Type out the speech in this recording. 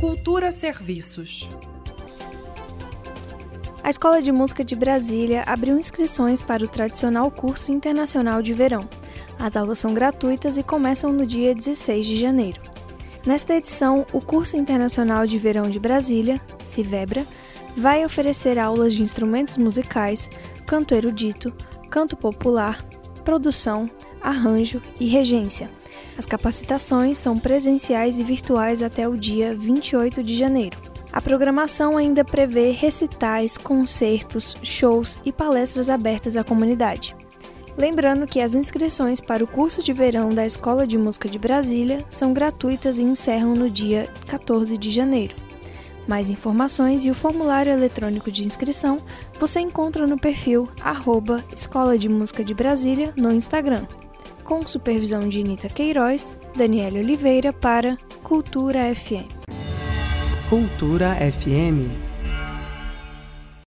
Cultura Serviços. A Escola de Música de Brasília abriu inscrições para o tradicional curso internacional de verão. As aulas são gratuitas e começam no dia 16 de janeiro. Nesta edição, o Curso Internacional de Verão de Brasília, CIVEBRA, vai oferecer aulas de instrumentos musicais, canto erudito, canto popular, produção, arranjo e regência. As capacitações são presenciais e virtuais até o dia 28 de janeiro. A programação ainda prevê recitais, concertos, shows e palestras abertas à comunidade. Lembrando que as inscrições para o curso de verão da Escola de Música de Brasília são gratuitas e encerram no dia 14 de janeiro. Mais informações e o formulário eletrônico de inscrição você encontra no perfil arroba Escola de Música de Brasília no Instagram. Com supervisão de Anita Queiroz, Daniela Oliveira para Cultura FM. Cultura FM